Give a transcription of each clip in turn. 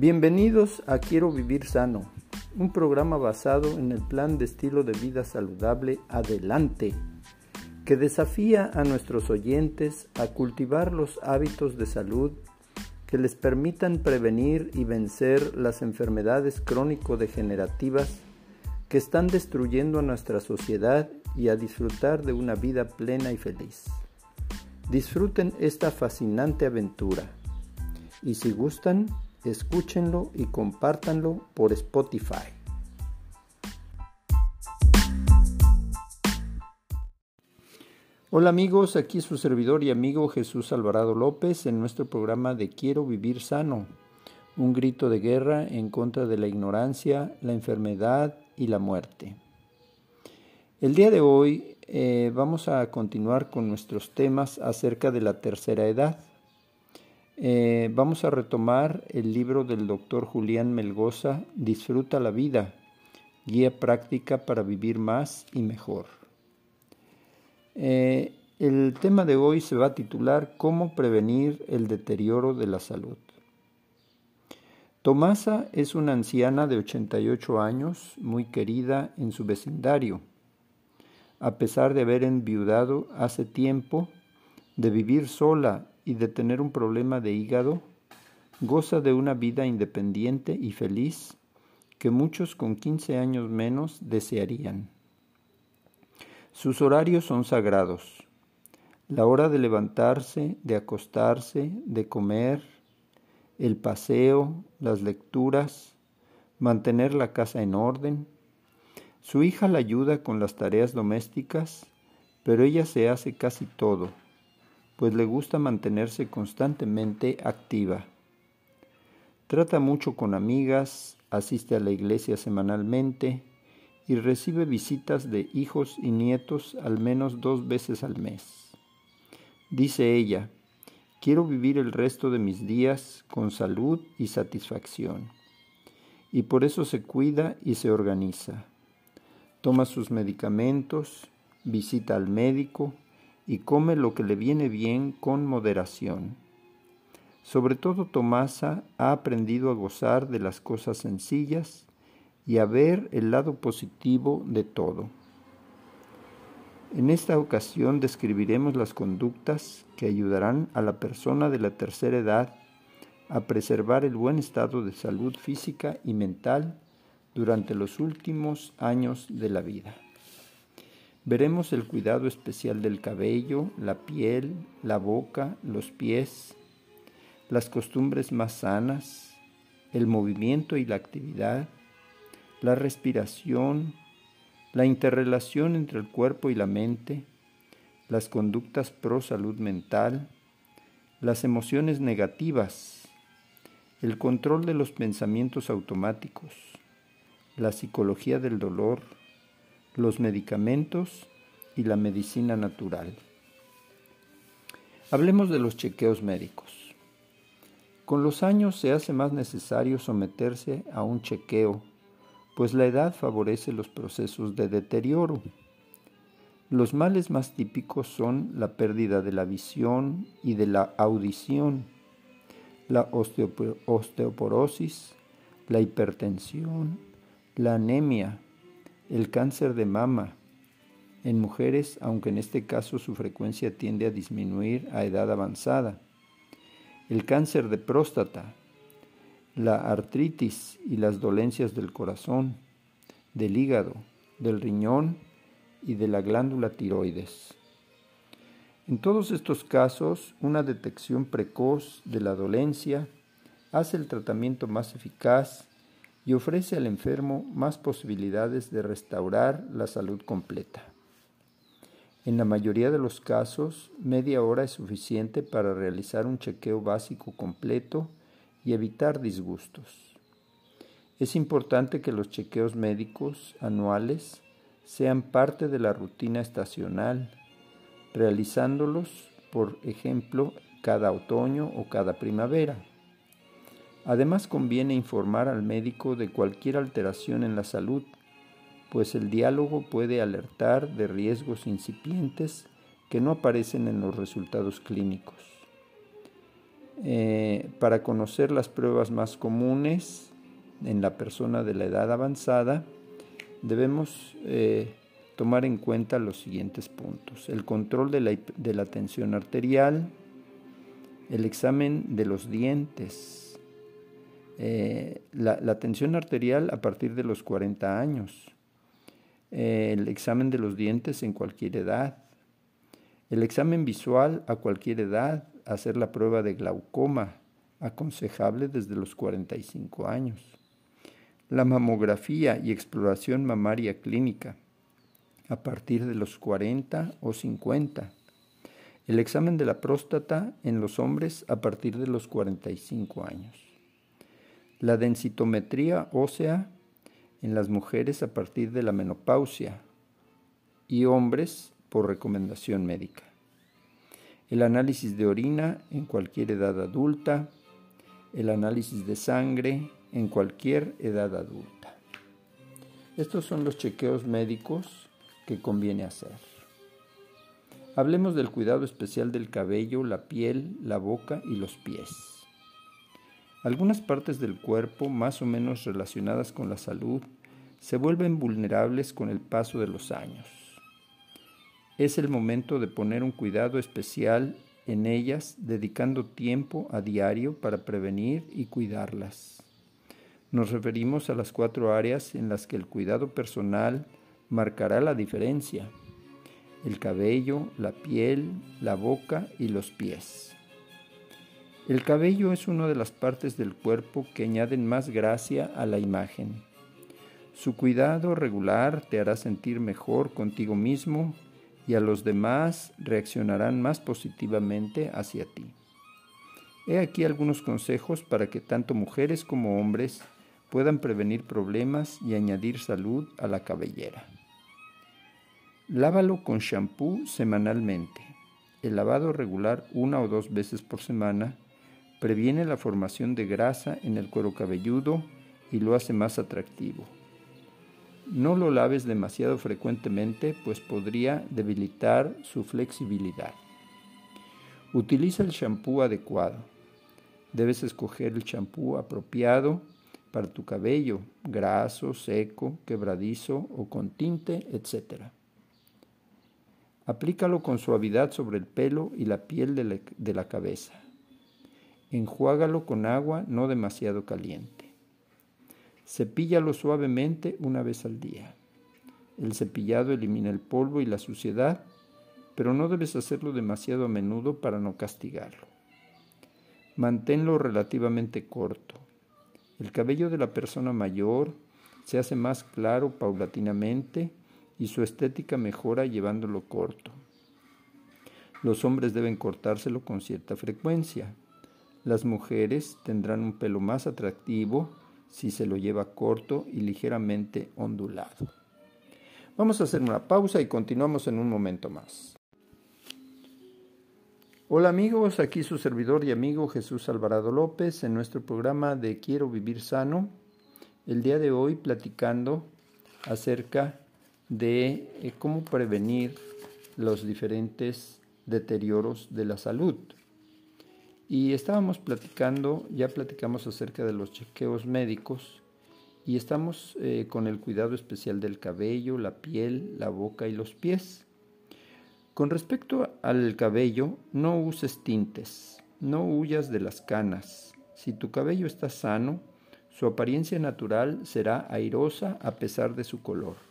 Bienvenidos a Quiero Vivir Sano, un programa basado en el plan de estilo de vida saludable Adelante, que desafía a nuestros oyentes a cultivar los hábitos de salud que les permitan prevenir y vencer las enfermedades crónico-degenerativas que están destruyendo a nuestra sociedad y a disfrutar de una vida plena y feliz. Disfruten esta fascinante aventura y si gustan, escúchenlo y compártanlo por Spotify. Hola amigos, aquí su servidor y amigo Jesús Alvarado López en nuestro programa de Quiero vivir sano, un grito de guerra en contra de la ignorancia, la enfermedad y la muerte. El día de hoy eh, vamos a continuar con nuestros temas acerca de la tercera edad. Eh, vamos a retomar el libro del doctor Julián Melgoza, Disfruta la vida, guía práctica para vivir más y mejor. Eh, el tema de hoy se va a titular ¿Cómo prevenir el deterioro de la salud? Tomasa es una anciana de 88 años, muy querida en su vecindario. A pesar de haber enviudado hace tiempo, de vivir sola y de tener un problema de hígado, goza de una vida independiente y feliz que muchos con 15 años menos desearían. Sus horarios son sagrados. La hora de levantarse, de acostarse, de comer, el paseo, las lecturas, mantener la casa en orden. Su hija la ayuda con las tareas domésticas, pero ella se hace casi todo pues le gusta mantenerse constantemente activa. Trata mucho con amigas, asiste a la iglesia semanalmente y recibe visitas de hijos y nietos al menos dos veces al mes. Dice ella, quiero vivir el resto de mis días con salud y satisfacción. Y por eso se cuida y se organiza. Toma sus medicamentos, visita al médico, y come lo que le viene bien con moderación. Sobre todo Tomasa ha aprendido a gozar de las cosas sencillas y a ver el lado positivo de todo. En esta ocasión describiremos las conductas que ayudarán a la persona de la tercera edad a preservar el buen estado de salud física y mental durante los últimos años de la vida. Veremos el cuidado especial del cabello, la piel, la boca, los pies, las costumbres más sanas, el movimiento y la actividad, la respiración, la interrelación entre el cuerpo y la mente, las conductas pro salud mental, las emociones negativas, el control de los pensamientos automáticos, la psicología del dolor, los medicamentos y la medicina natural. Hablemos de los chequeos médicos. Con los años se hace más necesario someterse a un chequeo, pues la edad favorece los procesos de deterioro. Los males más típicos son la pérdida de la visión y de la audición, la osteoporosis, la hipertensión, la anemia, el cáncer de mama en mujeres, aunque en este caso su frecuencia tiende a disminuir a edad avanzada. El cáncer de próstata, la artritis y las dolencias del corazón, del hígado, del riñón y de la glándula tiroides. En todos estos casos, una detección precoz de la dolencia hace el tratamiento más eficaz y ofrece al enfermo más posibilidades de restaurar la salud completa. En la mayoría de los casos, media hora es suficiente para realizar un chequeo básico completo y evitar disgustos. Es importante que los chequeos médicos anuales sean parte de la rutina estacional, realizándolos, por ejemplo, cada otoño o cada primavera. Además conviene informar al médico de cualquier alteración en la salud, pues el diálogo puede alertar de riesgos incipientes que no aparecen en los resultados clínicos. Eh, para conocer las pruebas más comunes en la persona de la edad avanzada, debemos eh, tomar en cuenta los siguientes puntos. El control de la, de la tensión arterial, el examen de los dientes, eh, la, tensión arterial a partir de los 40 años, eh, el examen de los dientes en cualquier edad, el examen visual a cualquier edad, hacer la prueba de glaucoma, aconsejable desde los 45 años, la mamografía y exploración mamaria clínica a partir de los 40 o 50, el examen de la próstata en los hombres a partir de los 45 años. La densitometría ósea en las mujeres a partir de la menopausia y hombres por recomendación médica. El análisis de orina en cualquier edad adulta. El análisis de sangre en cualquier edad adulta. Estos son los chequeos médicos que conviene hacer. Hablemos del cuidado especial del cabello, la piel, la boca y los pies. Algunas partes del cuerpo, más o menos relacionadas con la salud, se vuelven vulnerables con el paso de los años. Es el momento de poner un cuidado especial en ellas, dedicando tiempo a diario para prevenir y cuidarlas. Nos referimos a las cuatro áreas en las que el cuidado personal marcará la diferencia el cabello, la piel, la boca y los pies. El cabello es una de las partes del cuerpo que añaden más gracia a la imagen. Su cuidado regular te hará sentir mejor contigo mismo y a los demás reaccionarán más positivamente hacia ti. He aquí algunos consejos para que tanto mujeres como hombres puedan prevenir problemas y añadir salud a la cabellera. Lávalo con shampoo semanalmente. El lavado regular una o dos veces por semana previene la formación de grasa en el cuero cabelludo y lo hace más atractivo. No lo laves demasiado frecuentemente pues podría debilitar su flexibilidad. Utiliza el shampoo adecuado. Debes escoger el shampoo apropiado para tu cabello, graso, seco, quebradizo o con tinte, etc. Aplícalo con suavidad sobre el pelo y la piel de la, cabeza. Enjuágalo con agua no demasiado caliente. Cepíllalo suavemente una vez al día. El cepillado elimina el polvo y la suciedad, pero no debes hacerlo demasiado a menudo para no castigarlo. Manténlo relativamente corto. El cabello de la persona mayor se hace más claro paulatinamente y su estética mejora llevándolo corto. Los hombres deben cortárselo con cierta frecuencia. Las mujeres tendrán un pelo más atractivo si se lo lleva corto y ligeramente ondulado. Vamos a hacer una pausa y continuamos en un momento más. Hola amigos, aquí su servidor y amigo Jesús Alvarado López en nuestro programa de Quiero Vivir Sano. El día de hoy platicando acerca de eh, cómo prevenir los diferentes deterioros de la salud. Y estábamos platicando, ya platicamos acerca de los chequeos médicos y estamos eh, con el cuidado especial del cabello, la piel, la boca y los pies. Con respecto al cabello, no uses tintes, no huyas de las canas. Si tu cabello está sano, su apariencia natural será airosa a pesar de su color.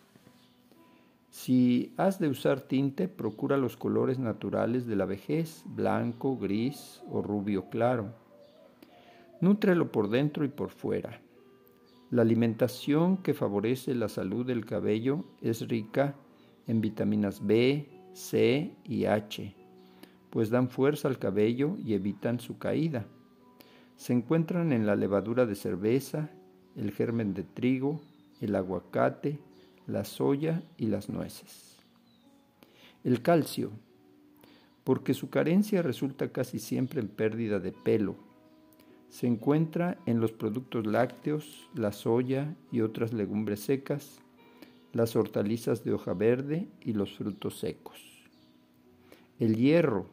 Si has de usar tinte, procura los colores naturales de la vejez, blanco, gris o rubio claro. Nútrelo por dentro y por fuera. La alimentación que favorece la salud del cabello es rica en vitaminas B, C y H, pues dan fuerza al cabello y evitan su caída. Se encuentran en la levadura de cerveza, el germen de trigo, el aguacate, la soya y las nueces. El calcio, porque su carencia resulta casi siempre en pérdida de pelo. Se encuentra en los productos lácteos, la soya y otras legumbres secas, las hortalizas de hoja verde y los frutos secos. El hierro,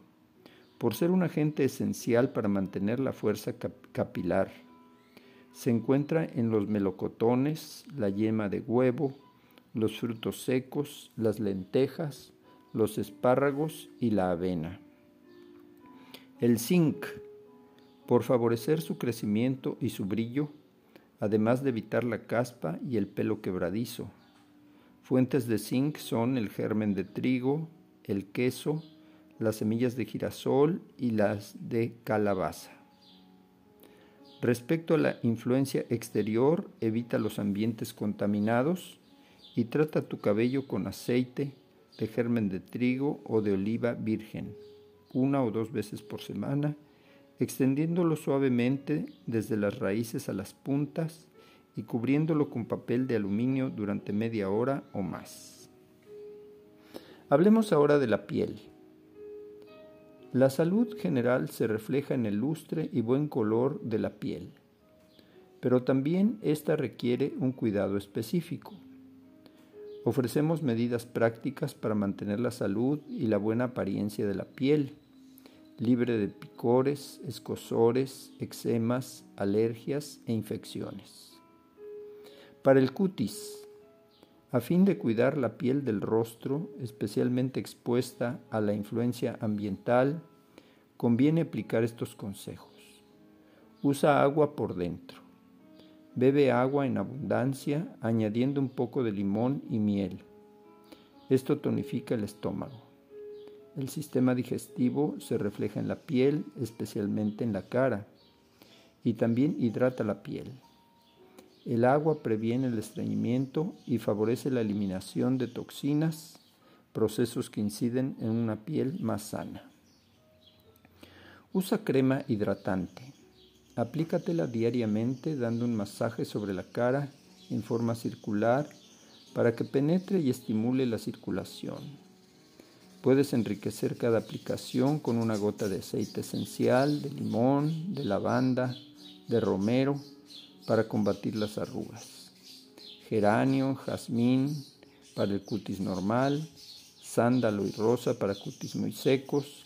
por ser un agente esencial para mantener la fuerza capilar. Se encuentra en los melocotones, la yema de huevo, los frutos secos, las lentejas, los espárragos y la avena. El zinc, por favorecer su crecimiento y su brillo, además de evitar la caspa y el pelo quebradizo. Fuentes de zinc son el germen de trigo, el queso, las semillas de girasol y las de calabaza. Respecto a la influencia exterior, evita los ambientes contaminados y trata tu cabello con aceite de germen de trigo o de oliva virgen, una o dos veces por semana, extendiéndolo suavemente desde las raíces a las puntas y cubriéndolo con papel de aluminio durante media hora o más. Hablemos ahora de la piel. La salud general se refleja en el lustre y buen color de la piel, pero también ésta requiere un cuidado específico. Ofrecemos medidas prácticas para mantener la salud y la buena apariencia de la piel, libre de picores, escosores, eczemas, alergias e infecciones. Para el cutis, a fin de cuidar la piel del rostro, especialmente expuesta a la influencia ambiental, conviene aplicar estos consejos. Usa agua por dentro. Bebe agua en abundancia, añadiendo un poco de limón y miel. Esto tonifica el estómago. El sistema digestivo se refleja en la piel, especialmente en la cara, y también hidrata la piel. El agua previene el estreñimiento y favorece la eliminación de toxinas, procesos que inciden en una piel más sana. Usa crema hidratante. Aplícatela diariamente dando un masaje sobre la cara en forma circular para que penetre y estimule la circulación. Puedes enriquecer cada aplicación con una gota de aceite esencial, de limón, de lavanda, de romero, para combatir las arrugas. Geranio, jazmín para el cutis normal, sándalo y rosa para cutis muy secos,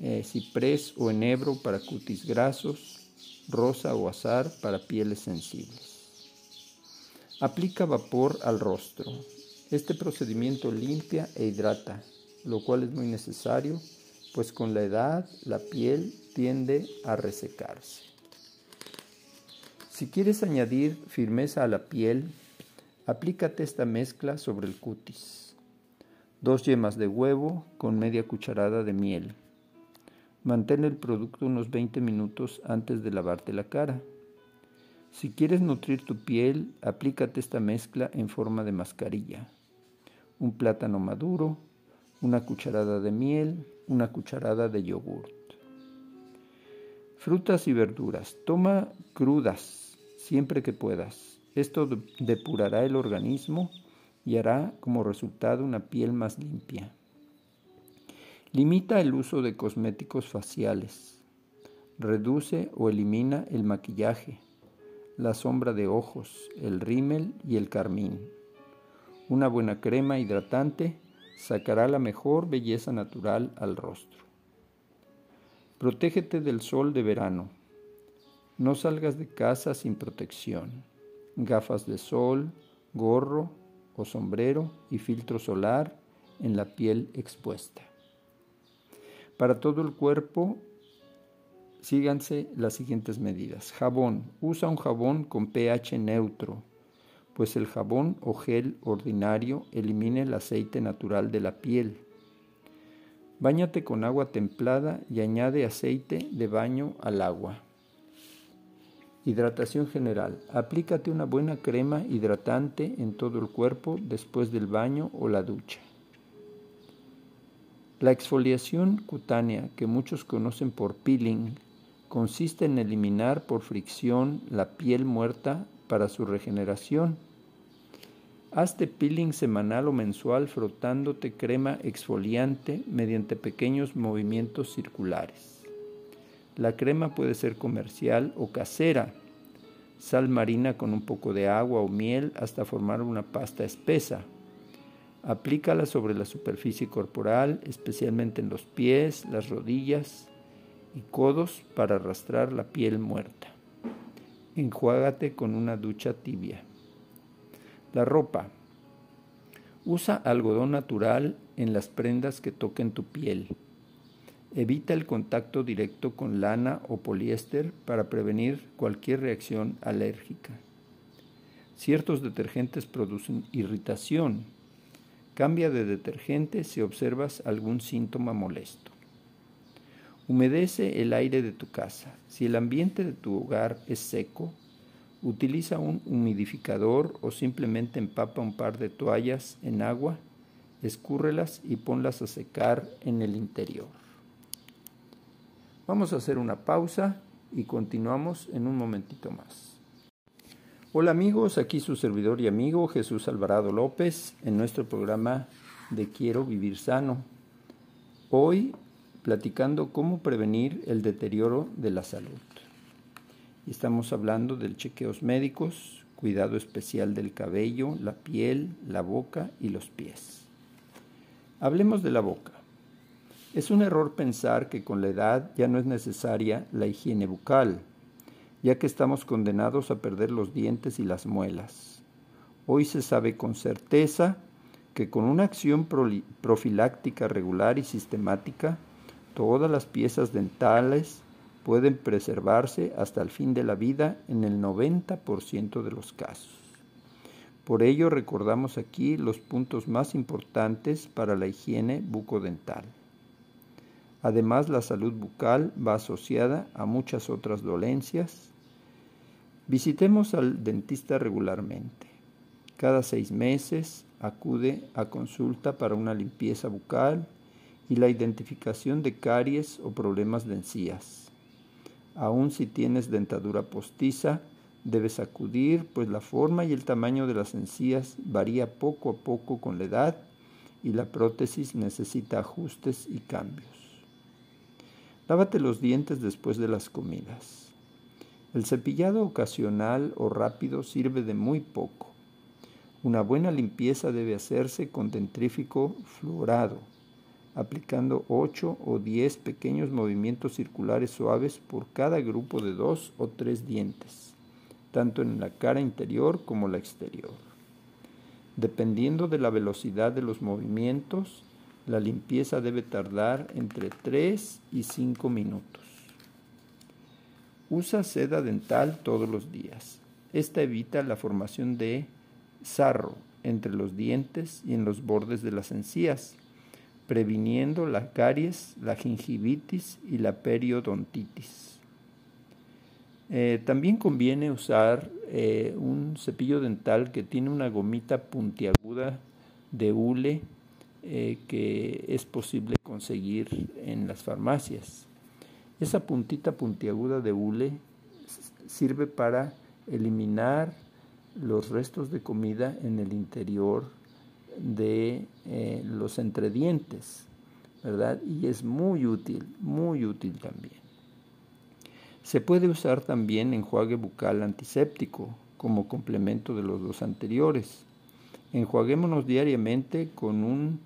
eh, ciprés o enebro para cutis grasos, rosa o azar para pieles sensibles. Aplica vapor al rostro. Este procedimiento limpia e hidrata, lo cual es muy necesario, pues con la edad la piel tiende a resecarse. Si quieres añadir firmeza a la piel, aplícate esta mezcla sobre el cutis. Dos yemas de huevo con media cucharada de miel. Mantén el producto unos 20 minutos antes de lavarte la cara. Si quieres nutrir tu piel, aplícate esta mezcla en forma de mascarilla. Un plátano maduro, una cucharada de miel, una cucharada de yogurt. Frutas y verduras. Toma crudas siempre que puedas. Esto depurará el organismo y hará como resultado una piel más limpia. Limita el uso de cosméticos faciales. Reduce o elimina el maquillaje, la sombra de ojos, el rímel y el carmín. Una buena crema hidratante sacará la mejor belleza natural al rostro. Protégete del sol de verano. No salgas de casa sin protección. Gafas de sol, gorro o sombrero y filtro solar en la piel expuesta. Para todo el cuerpo, síganse las siguientes medidas. Jabón. Usa un jabón con pH neutro, pues el jabón o gel ordinario elimina el aceite natural de la piel. Báñate con agua templada y añade aceite de baño al agua. Hidratación general. Aplícate una buena crema hidratante en todo el cuerpo después del baño o la ducha. La exfoliación cutánea, que muchos conocen por peeling, consiste en eliminar por fricción la piel muerta para su regeneración. Hazte peeling semanal o mensual frotándote crema exfoliante mediante pequeños movimientos circulares. La crema puede ser comercial o casera. Sal marina con un poco de agua o miel hasta formar una pasta espesa. Aplícala sobre la superficie corporal, especialmente en los pies, las rodillas y codos para arrastrar la piel muerta. Enjuágate con una ducha tibia. La ropa. Usa algodón natural en las prendas que toquen tu piel. Evita el contacto directo con lana o poliéster para prevenir cualquier reacción alérgica. Ciertos detergentes producen irritación. Cambia de detergente si observas algún síntoma molesto. Humedece el aire de tu casa. Si el ambiente de tu hogar es seco, utiliza un humidificador o simplemente empapa un par de toallas en agua, escúrrelas y ponlas a secar en el interior. Vamos a hacer una pausa y continuamos en un momentito más. Hola amigos, aquí su servidor y amigo Jesús Alvarado López en nuestro programa de Quiero Vivir Sano. Hoy platicando cómo prevenir el deterioro de la salud. Estamos hablando del chequeos médicos, cuidado especial del cabello, la piel, la boca y los pies. Hablemos de la boca. Es un error pensar que con la edad ya no es necesaria la higiene bucal, ya que estamos condenados a perder los dientes y las muelas. Hoy se sabe con certeza que con una acción profiláctica regular y sistemática, Todas las piezas dentales pueden preservarse hasta el fin de la vida en el 90% de los casos. Por ello recordamos aquí los puntos más importantes para la higiene bucodental. Además, la salud bucal va asociada a muchas otras dolencias. Visitemos al dentista regularmente. Cada seis meses acude a consulta para una limpieza bucal y la identificación de caries o problemas de encías. Aun si tienes dentadura postiza, debes acudir, pues la forma y el tamaño de las encías varía poco a poco con la edad y la prótesis necesita ajustes y cambios. Lávate los dientes después de las comidas. El cepillado ocasional o rápido sirve de muy poco. Una buena limpieza debe hacerse con dentrífico fluorado aplicando 8 o 10 pequeños movimientos circulares suaves por cada grupo de dos o tres dientes, tanto en la cara interior como la exterior. Dependiendo de la velocidad de los movimientos, la limpieza debe tardar entre 3 y 5 minutos. Usa seda dental todos los días. Esta evita la formación de sarro entre los dientes y en los bordes de las encías previniendo la caries, la gingivitis y la periodontitis. Eh, también conviene usar eh, un cepillo dental que tiene una gomita puntiaguda de hule eh, que es posible conseguir en las farmacias. Esa puntita puntiaguda de hule sirve para eliminar los restos de comida en el interior de eh, los entredientes, ¿verdad? Y es muy útil, muy útil también. Se puede usar también enjuague bucal antiséptico como complemento de los dos anteriores. Enjuaguémonos diariamente con un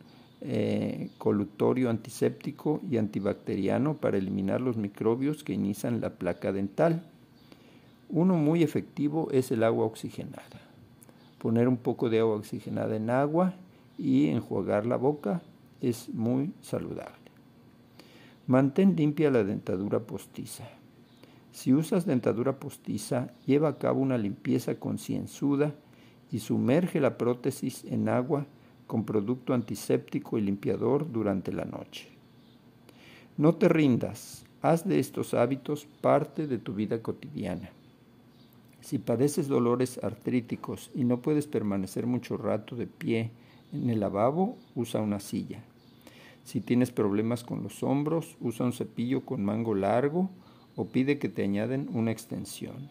eh, colutorio antiséptico y antibacteriano para eliminar los microbios que inician la placa dental. Uno muy efectivo es el agua oxigenada poner un poco de agua oxigenada en agua y enjuagar la boca es muy saludable. Mantén limpia la dentadura postiza. Si usas dentadura postiza, lleva a cabo una limpieza concienzuda y sumerge la prótesis en agua con producto antiséptico y limpiador durante la noche. No te rindas, haz de estos hábitos parte de tu vida cotidiana. Si padeces dolores artríticos y no puedes permanecer mucho rato de pie en el lavabo, usa una silla. Si tienes problemas con los hombros, usa un cepillo con mango largo o pide que te añaden una extensión.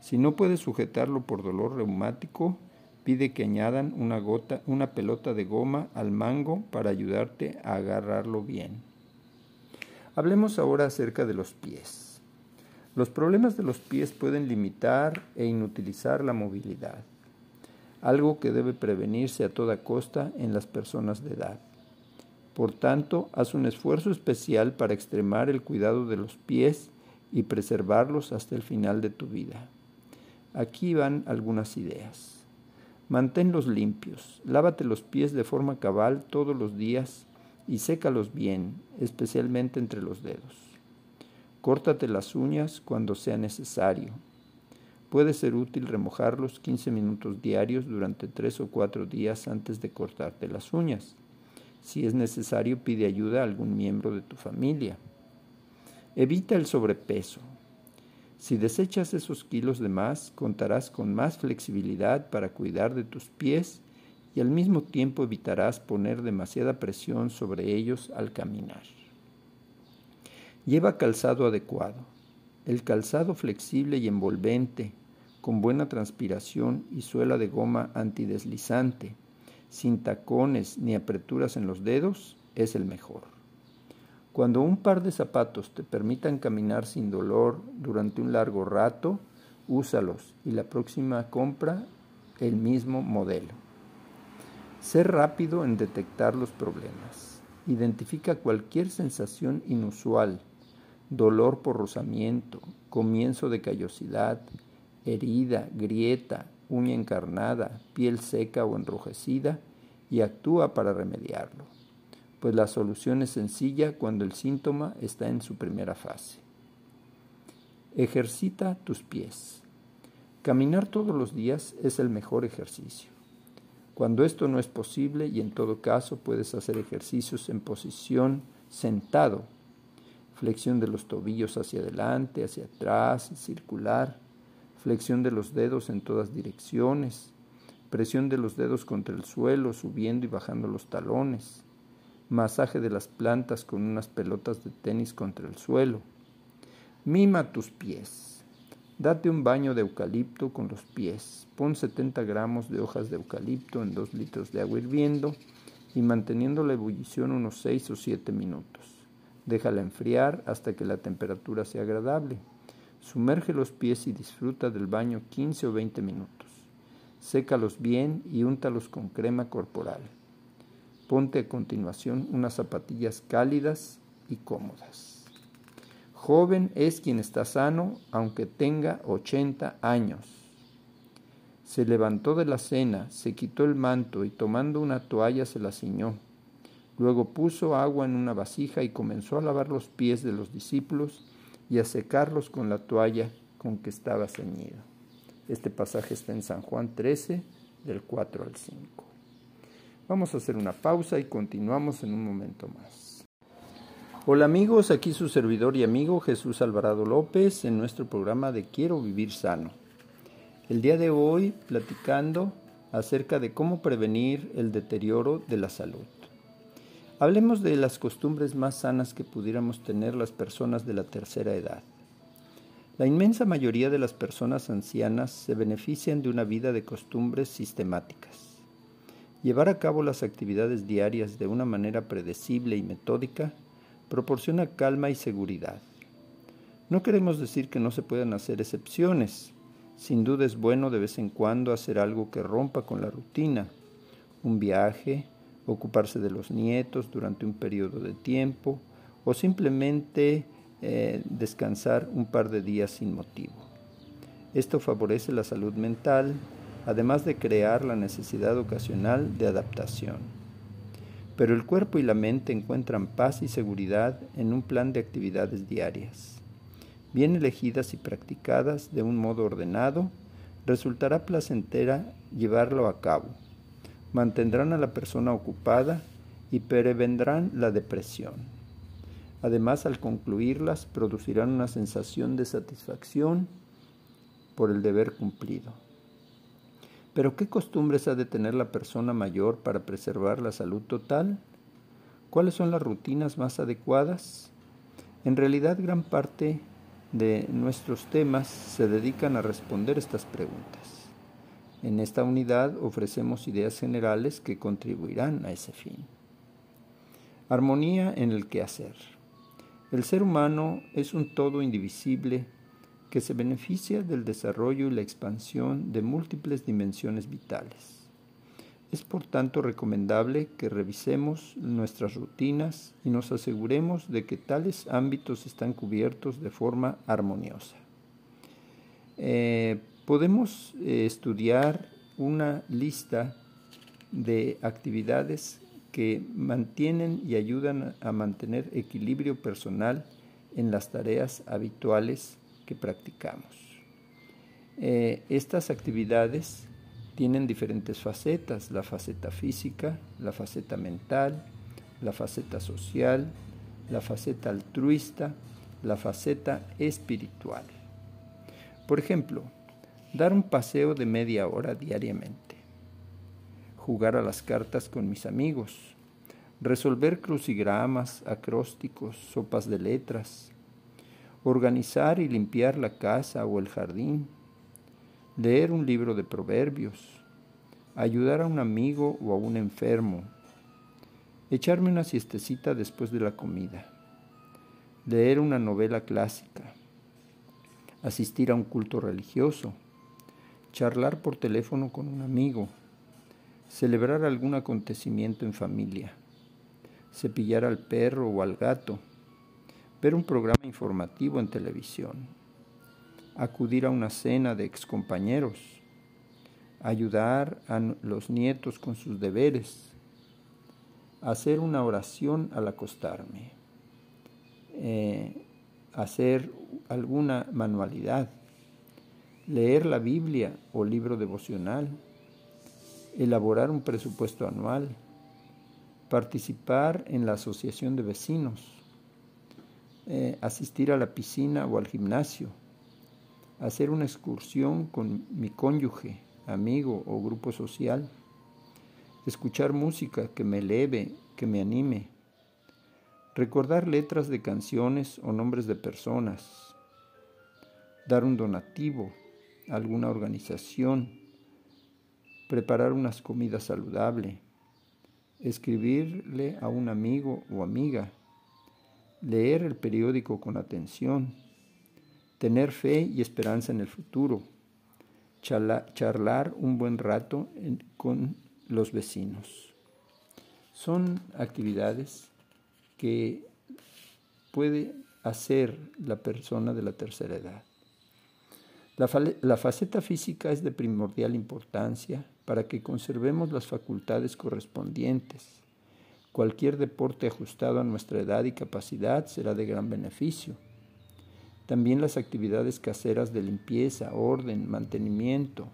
Si no puedes sujetarlo por dolor reumático, pide que añadan una gota, una pelota de goma al mango para ayudarte a agarrarlo bien. Hablemos ahora acerca de los pies. Los problemas de los pies pueden limitar e inutilizar la movilidad. algo que debe prevenirse a toda costa en las personas de edad. Por tanto, haz un esfuerzo especial para extremar el cuidado de los pies y preservarlos hasta el final de tu vida. Aquí van algunas ideas. Manténlos limpios, lávate los pies de forma cabal todos los días y sécalos bien, especialmente entre los dedos. Córtate las uñas cuando sea necesario. Puede ser útil remojarlos 15 minutos diarios durante 3 o 4 días antes de cortarte las uñas. Si es necesario, pide ayuda a algún miembro de tu familia. Evita el sobrepeso. Si desechas esos kilos de más, contarás con más flexibilidad para cuidar de tus pies y al mismo tiempo evitarás poner demasiada presión sobre ellos al caminar. Lleva calzado adecuado. El calzado flexible y envolvente, con buena transpiración y suela de goma antideslizante, sin tacones ni apreturas en los dedos, es el mejor. Cuando un par de zapatos te permitan caminar sin dolor durante un largo rato, úsalos y la próxima compra el mismo modelo. Sé rápido en detectar los problemas. Identifica cualquier sensación inusual, dolor por rozamiento, comienzo de callosidad, herida, grieta, uña encarnada, piel seca o enrojecida y actúa para remediarlo pues la solución es sencilla cuando el síntoma está en su primera fase. Ejercita tus pies. Caminar todos los días es el mejor ejercicio. Cuando esto no es posible y en todo caso puedes hacer ejercicios en posición sentado, flexión de los tobillos hacia adelante, hacia atrás, circular, flexión de los dedos en todas direcciones, presión de los dedos contra el suelo, subiendo y bajando los talones, masaje de las plantas con unas pelotas de tenis contra el suelo. Mima tus pies. Date un baño de eucalipto con los pies. Pon 70 gramos de hojas de eucalipto en 2 litros de agua hirviendo y manteniendo la ebullición unos 6 o 7 minutos. Déjala enfriar hasta que la temperatura sea agradable. Sumerge los pies y disfruta del baño 15 o 20 minutos. Sécalos bien y úntalos con crema corporal. Ponte a continuación unas zapatillas cálidas y cómodas. Joven es quien está sano aunque tenga 80 años. Se levantó de la cena, se quitó el manto y tomando una toalla se la ciñó. Luego puso agua en una vasija y comenzó a lavar los pies de los discípulos y a secarlos con la toalla con que estaba ceñido. Este pasaje está en San Juan 13, del 4 al 5. Vamos a hacer una pausa y continuamos en un momento más. Hola amigos, aquí su servidor y amigo Jesús Alvarado López en nuestro programa de Quiero Vivir Sano. El día de hoy platicando acerca de cómo prevenir el deterioro de la salud. Hablemos de las costumbres más sanas que pudiéramos tener las personas de la tercera edad. La inmensa mayoría de las personas ancianas se benefician de una vida de costumbres sistemáticas Llevar a cabo las actividades diarias de una manera predecible y metódica proporciona calma y seguridad. No queremos decir que no se puedan hacer excepciones. Sin duda es bueno de vez en cuando hacer algo que rompa con la rutina. Un viaje, ocuparse de los nietos durante un periodo de tiempo o simplemente eh, descansar un par de días sin motivo. Esto favorece la salud mental además de crear la necesidad ocasional de adaptación. Pero el cuerpo y la mente encuentran paz y seguridad en un plan de actividades diarias. Bien elegidas y practicadas de un modo ordenado, resultará placentera llevarlo a cabo. Mantendrán a la persona ocupada y prevendrán la depresión. Además, al concluirlas, producirán una sensación de satisfacción por el deber cumplido. Pero ¿qué costumbres ha de tener la persona mayor para preservar la salud total? ¿Cuáles son las rutinas más adecuadas? En realidad gran parte de nuestros temas se dedican a responder estas preguntas. En esta unidad ofrecemos ideas generales que contribuirán a ese fin. Armonía en el quehacer. El ser humano es un todo indivisible que se beneficia del desarrollo y la expansión de múltiples dimensiones vitales. Es por tanto recomendable que revisemos nuestras rutinas y nos aseguremos de que tales ámbitos están cubiertos de forma armoniosa. Eh, podemos eh, estudiar una lista de actividades que mantienen y ayudan a mantener equilibrio personal en las tareas habituales que practicamos. Eh, estas actividades tienen diferentes facetas, la faceta física, la faceta mental, la faceta social, la faceta altruista, la faceta espiritual. Por ejemplo, dar un paseo de media hora diariamente, jugar a las cartas con mis amigos, resolver crucigramas, acrósticos, sopas de letras, organizar y limpiar la casa o el jardín, leer un libro de proverbios, ayudar a un amigo o a un enfermo, echarme una siestecita después de la comida, leer una novela clásica, asistir a un culto religioso, charlar por teléfono con un amigo, celebrar algún acontecimiento en familia, cepillar al perro o al gato, ver un programa informativo en televisión, acudir a una cena de excompañeros, ayudar a los nietos con sus deberes, hacer una oración al acostarme, eh, hacer alguna manualidad, leer la Biblia o libro devocional, elaborar un presupuesto anual, participar en la asociación de vecinos, eh, asistir a la piscina o al gimnasio, hacer una excursión con mi cónyuge, amigo o grupo social, escuchar música que me eleve, que me anime, recordar letras de canciones o nombres de personas, dar un donativo a alguna organización, preparar unas comidas saludables, escribirle a un amigo o amiga, leer el periódico con atención, tener fe y esperanza en el futuro, charlar un buen rato con los vecinos. Son actividades que puede hacer la persona de la tercera edad. La, faceta física es de primordial importancia para que conservemos las facultades correspondientes Cualquier deporte ajustado a nuestra edad y capacidad será de gran beneficio. También las actividades caseras de limpieza, orden, mantenimiento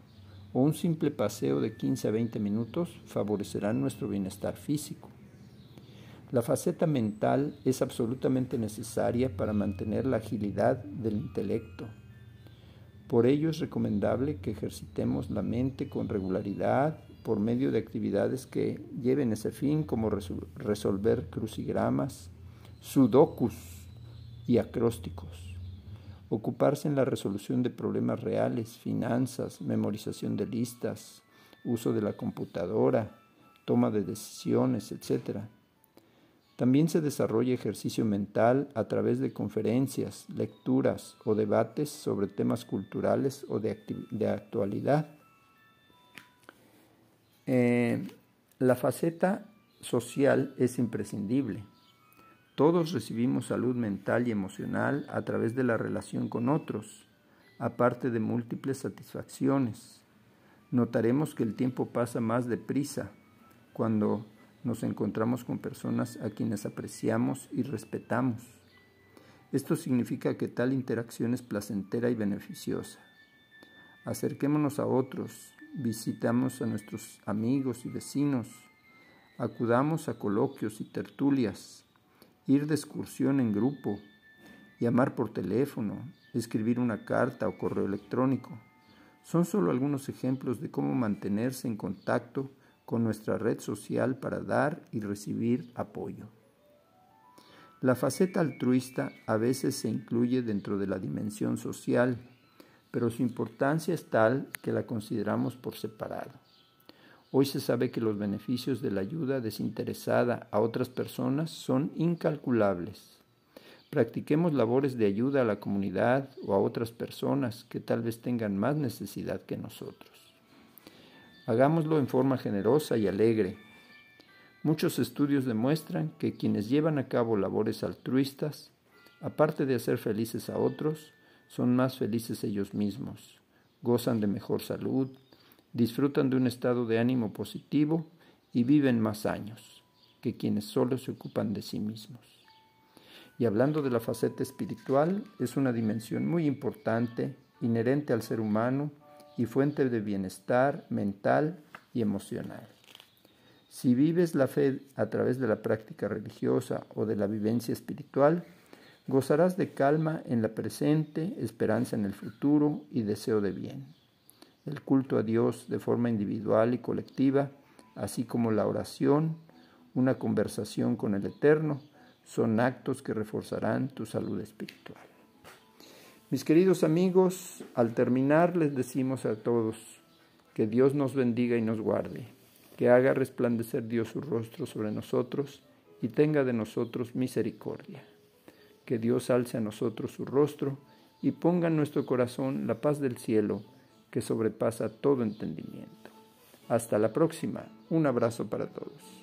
o un simple paseo de 15 a 20 minutos favorecerán nuestro bienestar físico. La faceta mental es absolutamente necesaria para mantener la agilidad del intelecto. Por ello es recomendable que ejercitemos la mente con regularidad por medio de actividades que lleven ese fin, como resolver crucigramas, sudokus y acrósticos. Ocuparse en la resolución de problemas reales, finanzas, memorización de listas, uso de la computadora, toma de decisiones, etc. También se desarrolla ejercicio mental a través de conferencias, lecturas o debates sobre temas culturales o de, de actualidad eh, la faceta social es imprescindible. Todos recibimos salud mental y emocional a través de la relación con otros, aparte de múltiples satisfacciones. Notaremos que el tiempo pasa más deprisa cuando nos encontramos con personas a quienes apreciamos y respetamos. Esto significa que tal interacción es placentera y beneficiosa. Acerquémonos a otros, visitamos a nuestros amigos y vecinos, acudamos a coloquios y tertulias, ir de excursión en grupo, llamar por teléfono, escribir una carta o correo electrónico. Son solo algunos ejemplos de cómo mantenerse en contacto con nuestra red social para dar y recibir apoyo. La faceta altruista a veces se incluye dentro de la dimensión social pero su importancia es tal que la consideramos por separado. Hoy se sabe que los beneficios de la ayuda desinteresada a otras personas son incalculables. Practiquemos labores de ayuda a la comunidad o a otras personas que tal vez tengan más necesidad que nosotros. Hagámoslo en forma generosa y alegre. Muchos estudios demuestran que quienes llevan a cabo labores altruistas, aparte de hacer felices a otros, son más felices ellos mismos, gozan de mejor salud, disfrutan de un estado de ánimo positivo y viven más años que quienes solo se ocupan de sí mismos. Y hablando de la faceta espiritual, es una dimensión muy importante, inherente al ser humano y fuente de bienestar mental y emocional. Si vives la fe a través de la práctica religiosa o de la vivencia espiritual, gozarás de calma en la presente, esperanza en el futuro y deseo de bien. El culto a Dios de forma individual y colectiva, así como la oración, una conversación con el Eterno, son actos que reforzarán tu salud espiritual. Mis queridos amigos, al terminar les decimos a todos que Dios nos bendiga y nos guarde, que haga resplandecer Dios su rostro sobre nosotros y tenga de nosotros misericordia. Que Dios alce a nosotros su rostro y ponga en nuestro corazón la paz del cielo que sobrepasa todo entendimiento. Hasta la próxima. Un abrazo para todos.